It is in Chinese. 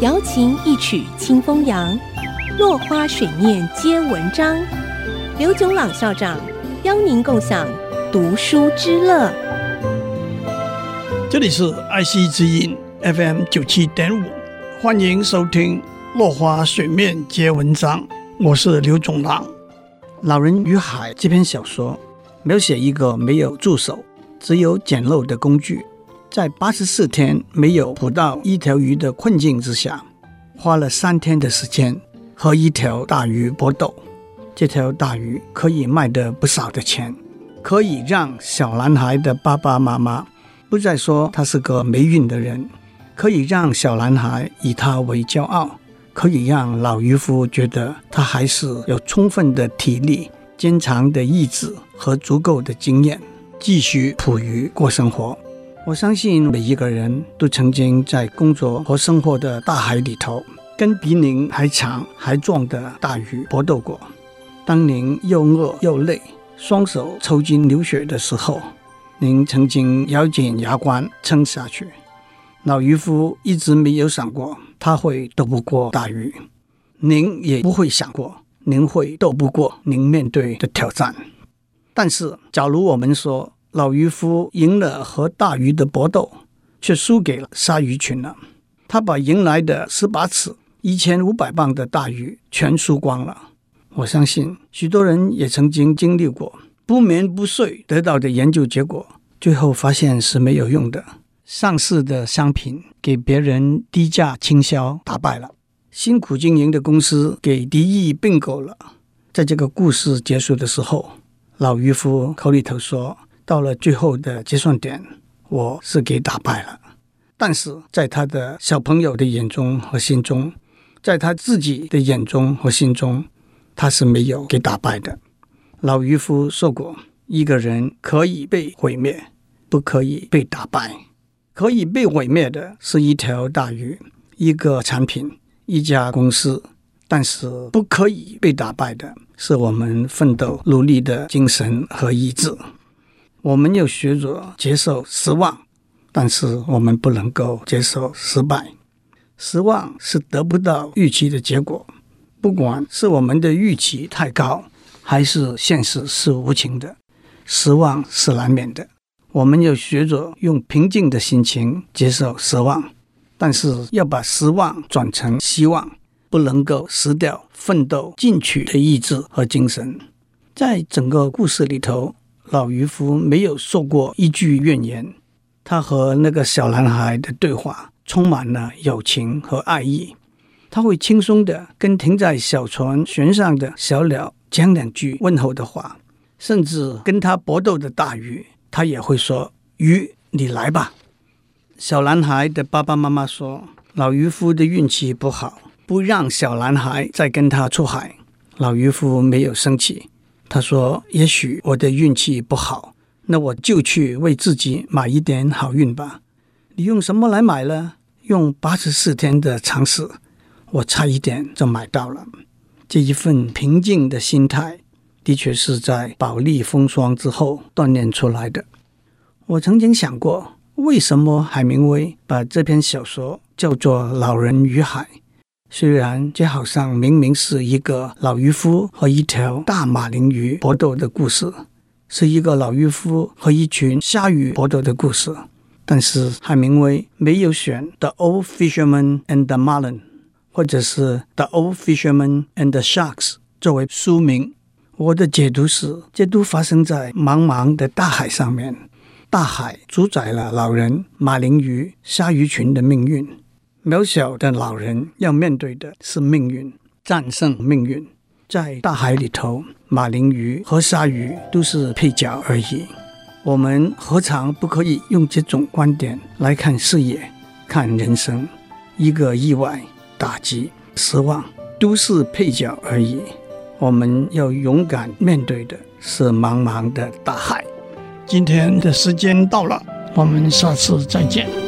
瑶琴一曲清风扬，落花水面皆文章。刘炯朗校长邀您共享读书之乐。这里是爱惜之音 FM 九七点五，欢迎收听《落花水面皆文章》，我是刘炯朗。《老人与海》这篇小说描写一个没有助手、只有简陋的工具。在八十四天没有捕到一条鱼的困境之下，花了三天的时间和一条大鱼搏斗。这条大鱼可以卖得不少的钱，可以让小男孩的爸爸妈妈不再说他是个没运的人，可以让小男孩以他为骄傲，可以让老渔夫觉得他还是有充分的体力、坚强的意志和足够的经验，继续捕鱼过生活。我相信每一个人都曾经在工作和生活的大海里头，跟比您还长还壮的大鱼搏斗过。当您又饿又累，双手抽筋流血的时候，您曾经咬紧牙关撑下去。老渔夫一直没有想过他会斗不过大鱼，您也不会想过您会斗不过您面对的挑战。但是，假如我们说，老渔夫赢了和大鱼的搏斗，却输给了鲨鱼群了。他把迎来的十八尺、一千五百磅的大鱼全输光了。我相信许多人也曾经经历过不眠不睡得到的研究结果，最后发现是没有用的。上市的商品给别人低价倾销打败了，辛苦经营的公司给敌意并购了。在这个故事结束的时候，老渔夫口里头说。到了最后的结算点，我是给打败了。但是在他的小朋友的眼中和心中，在他自己的眼中和心中，他是没有给打败的。老渔夫说过：“一个人可以被毁灭，不可以被打败。可以被毁灭的是一条大鱼、一个产品、一家公司，但是不可以被打败的是我们奋斗努力的精神和意志。”我们要学着接受失望，但是我们不能够接受失败。失望是得不到预期的结果，不管是我们的预期太高，还是现实是无情的，失望是难免的。我们要学着用平静的心情接受失望，但是要把失望转成希望，不能够失掉奋斗进取的意志和精神。在整个故事里头。老渔夫没有说过一句怨言，他和那个小男孩的对话充满了友情和爱意。他会轻松地跟停在小船舷上的小鸟讲两句问候的话，甚至跟他搏斗的大鱼，他也会说：“鱼，你来吧。”小男孩的爸爸妈妈说：“老渔夫的运气不好，不让小男孩再跟他出海。”老渔夫没有生气。他说：“也许我的运气不好，那我就去为自己买一点好运吧。你用什么来买呢？用八十四天的尝试，我差一点就买到了。这一份平静的心态，的确是在饱历风霜之后锻炼出来的。我曾经想过，为什么海明威把这篇小说叫做《老人与海》？”虽然这好像明明是一个老渔夫和一条大马林鱼搏斗的故事，是一个老渔夫和一群鲨鱼搏斗的故事，但是海明威没有选《The Old Fisherman and the Marlin》或者是《The Old Fisherman and the Sharks》作为书名。我的解读是，这都发生在茫茫的大海上面，大海主宰了老人、马林鱼、鲨鱼群的命运。渺小的老人要面对的是命运，战胜命运。在大海里头，马林鱼和鲨鱼都是配角而已。我们何尝不可以用这种观点来看事业、看人生？一个意外、打击、失望，都是配角而已。我们要勇敢面对的是茫茫的大海。今天的时间到了，我们下次再见。